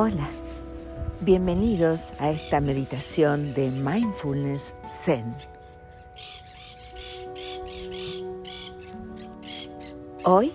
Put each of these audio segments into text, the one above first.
Hola, bienvenidos a esta meditación de Mindfulness Zen. Hoy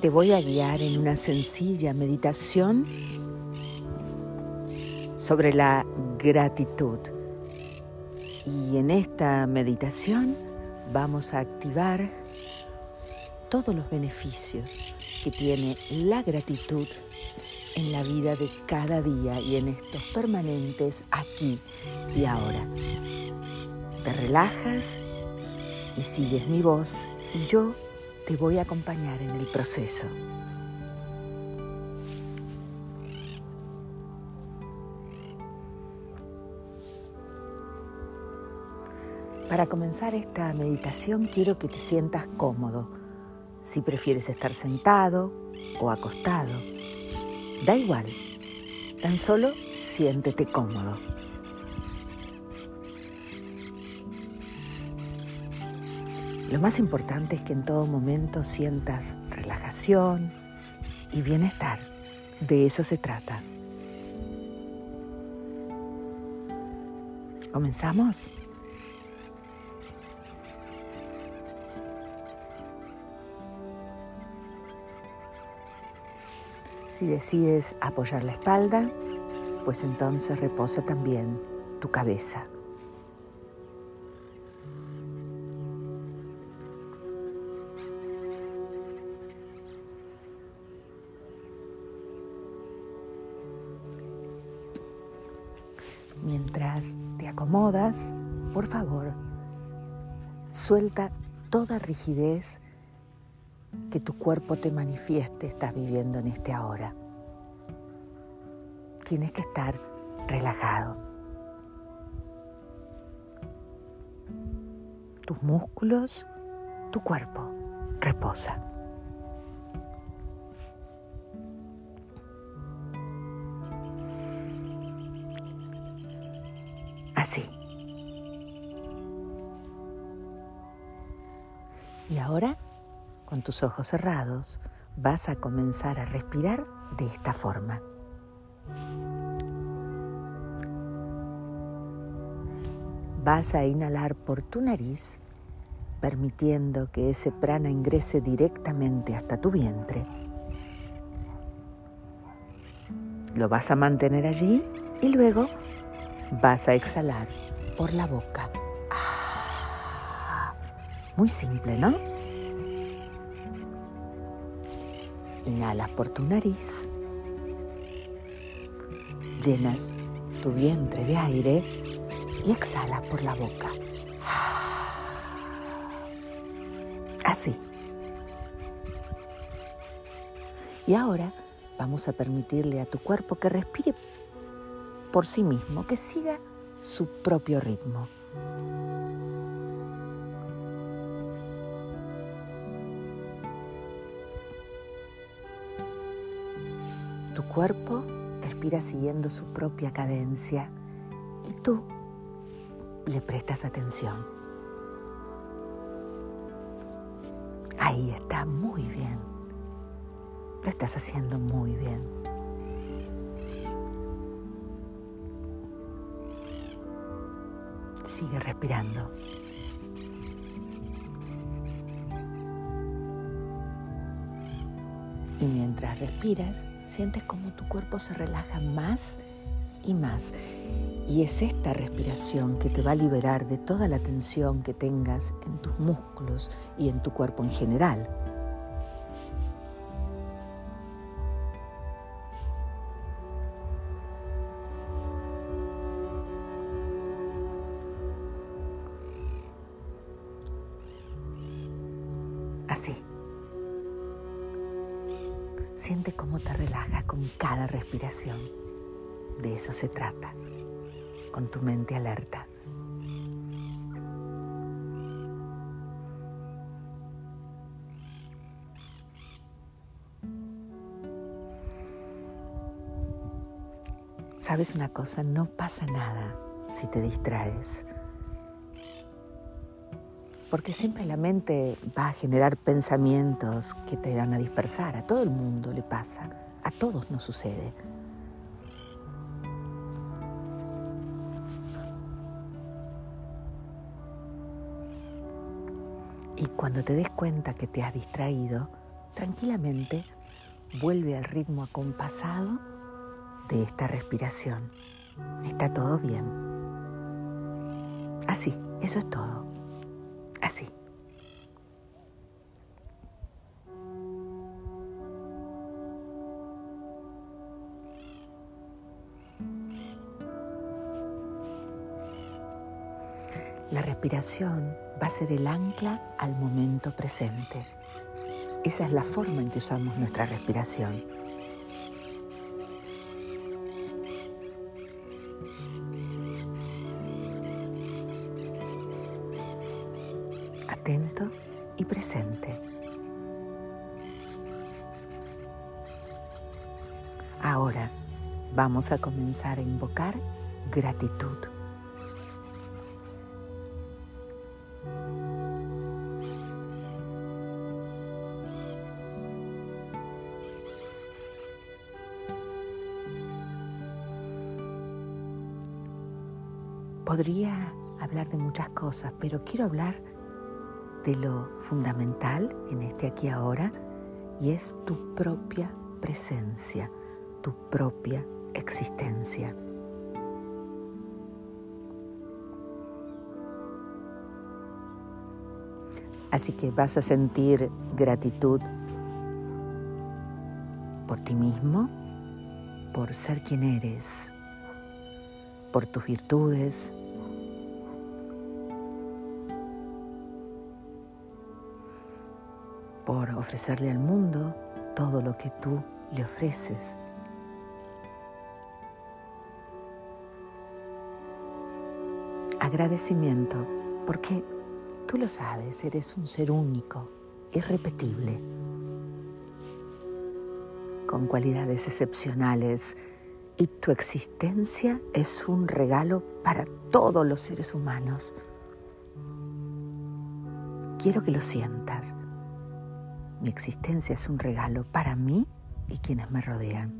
te voy a guiar en una sencilla meditación sobre la gratitud. Y en esta meditación vamos a activar todos los beneficios que tiene la gratitud en la vida de cada día y en estos permanentes aquí y ahora. Te relajas y sigues mi voz y yo te voy a acompañar en el proceso. Para comenzar esta meditación quiero que te sientas cómodo. Si prefieres estar sentado o acostado, da igual. Tan solo siéntete cómodo. Lo más importante es que en todo momento sientas relajación y bienestar. De eso se trata. ¿Comenzamos? Si decides apoyar la espalda, pues entonces reposa también tu cabeza. Mientras te acomodas, por favor, suelta toda rigidez que tu cuerpo te manifieste estás viviendo en este ahora. Tienes que estar relajado. Tus músculos, tu cuerpo, reposa. Así. Y ahora con tus ojos cerrados, vas a comenzar a respirar de esta forma. Vas a inhalar por tu nariz, permitiendo que ese prana ingrese directamente hasta tu vientre. Lo vas a mantener allí y luego vas a exhalar por la boca. Ah, muy simple, ¿no? Inhalas por tu nariz. Llenas tu vientre de aire y exhalas por la boca. Así. Y ahora vamos a permitirle a tu cuerpo que respire por sí mismo, que siga su propio ritmo. Cuerpo respira siguiendo su propia cadencia y tú le prestas atención. Ahí está muy bien. Lo estás haciendo muy bien. Sigue respirando. Y mientras respiras, sientes como tu cuerpo se relaja más y más. Y es esta respiración que te va a liberar de toda la tensión que tengas en tus músculos y en tu cuerpo en general. De eso se trata, con tu mente alerta. ¿Sabes una cosa? No pasa nada si te distraes porque siempre la mente va a generar pensamientos que te van a dispersar. A todo el mundo le pasa, a todos nos sucede. Y cuando te des cuenta que te has distraído, tranquilamente vuelve al ritmo acompasado de esta respiración. Está todo bien. Así, eso es todo. Así. La respiración va a ser el ancla al momento presente. Esa es la forma en que usamos nuestra respiración. Atento y presente. Ahora vamos a comenzar a invocar gratitud. Podría hablar de muchas cosas, pero quiero hablar de lo fundamental en este aquí ahora y es tu propia presencia, tu propia existencia. Así que vas a sentir gratitud por ti mismo, por ser quien eres, por tus virtudes, por ofrecerle al mundo todo lo que tú le ofreces. Agradecimiento, porque tú lo sabes, eres un ser único, irrepetible, con cualidades excepcionales y tu existencia es un regalo para todos los seres humanos. Quiero que lo sientas. Mi existencia es un regalo para mí y quienes me rodean.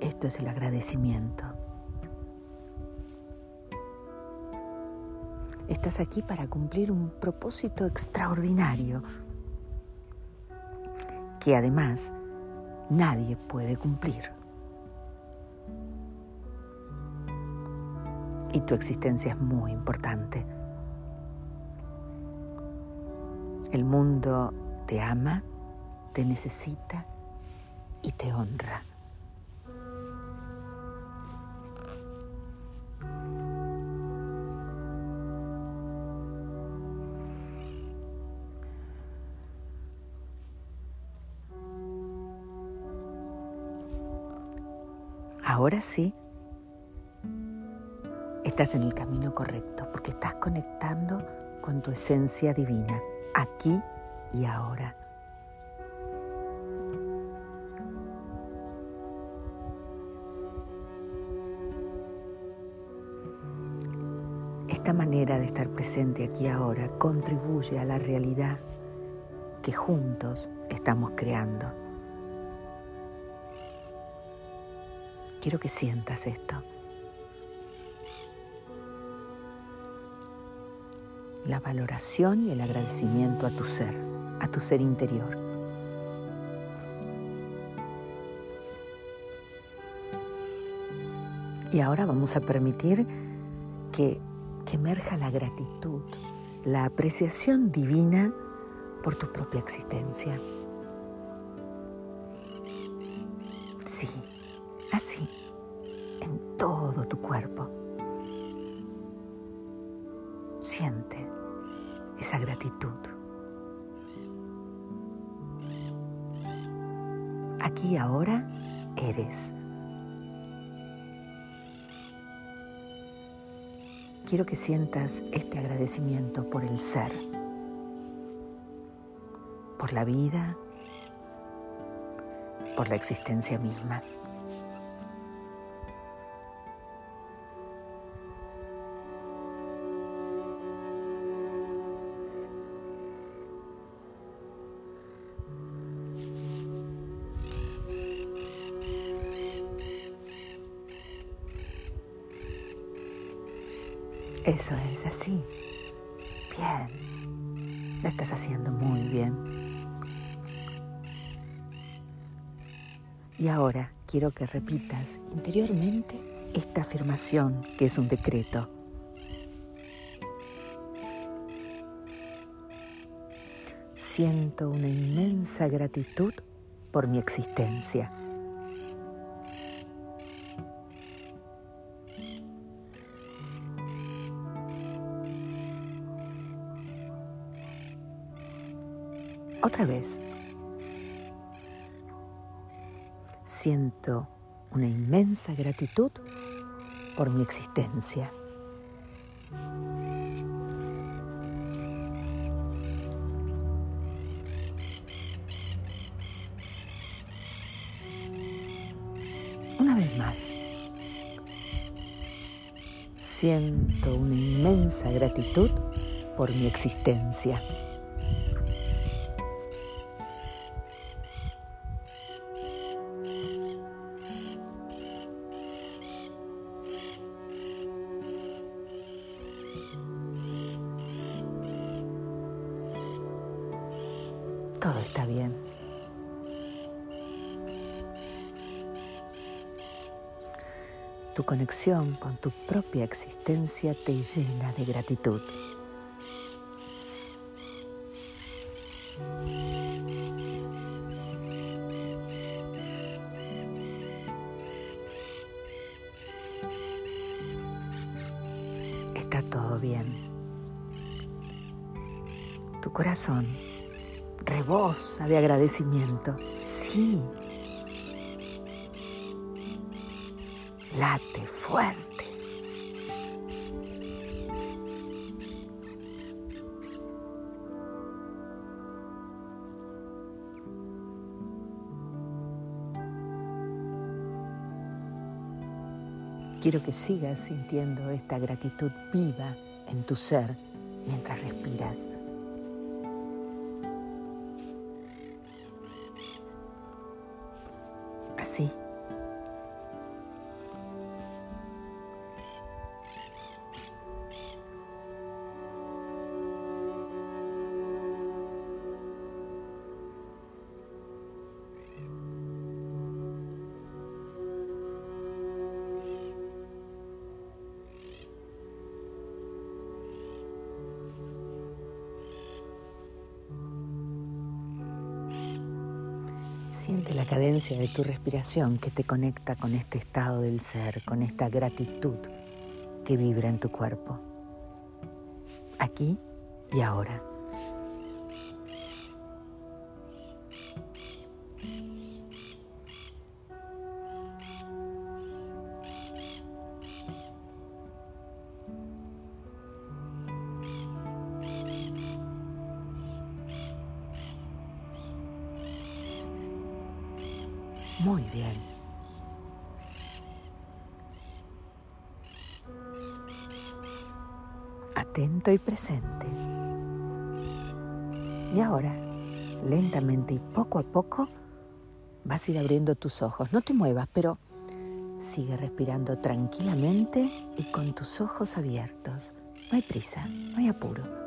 Esto es el agradecimiento. Estás aquí para cumplir un propósito extraordinario que además nadie puede cumplir. y tu existencia es muy importante. El mundo te ama, te necesita y te honra. Ahora sí, estás en el camino correcto porque estás conectando con tu esencia divina, aquí y ahora. Esta manera de estar presente aquí ahora contribuye a la realidad que juntos estamos creando. Quiero que sientas esto. la valoración y el agradecimiento a tu ser, a tu ser interior. Y ahora vamos a permitir que, que emerja la gratitud, la apreciación divina por tu propia existencia. Sí, así, en todo tu cuerpo. Siente esa gratitud. Aquí ahora eres. Quiero que sientas este agradecimiento por el ser, por la vida, por la existencia misma. Eso es así. Bien. Lo estás haciendo muy bien. Y ahora quiero que repitas interiormente esta afirmación que es un decreto. Siento una inmensa gratitud por mi existencia. Otra vez. Siento una inmensa gratitud por mi existencia. Una vez más. Siento una inmensa gratitud por mi existencia. Todo está bien. Tu conexión con tu propia existencia te llena de gratitud. Está todo bien. Tu corazón rebosa de agradecimiento. Sí. Late fuerte. Quiero que sigas sintiendo esta gratitud viva en tu ser mientras respiras. Siente la cadencia de tu respiración que te conecta con este estado del ser, con esta gratitud que vibra en tu cuerpo. Aquí y ahora. Muy bien. Atento y presente. Y ahora, lentamente y poco a poco, vas a ir abriendo tus ojos. No te muevas, pero sigue respirando tranquilamente y con tus ojos abiertos. No hay prisa, no hay apuro.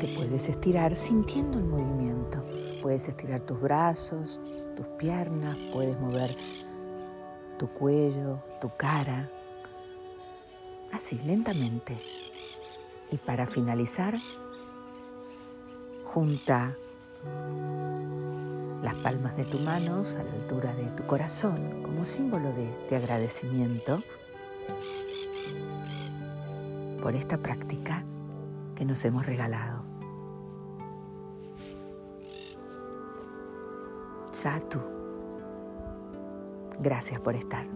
Te puedes estirar sintiendo el movimiento. Puedes estirar tus brazos, tus piernas, puedes mover tu cuello, tu cara. Así, lentamente. Y para finalizar, junta las palmas de tus manos a la altura de tu corazón como símbolo de, de agradecimiento por esta práctica que nos hemos regalado. Satu, gracias por estar,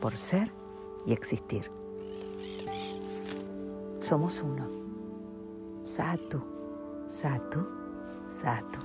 por ser y existir. Somos uno. Satu, Satu, Satu.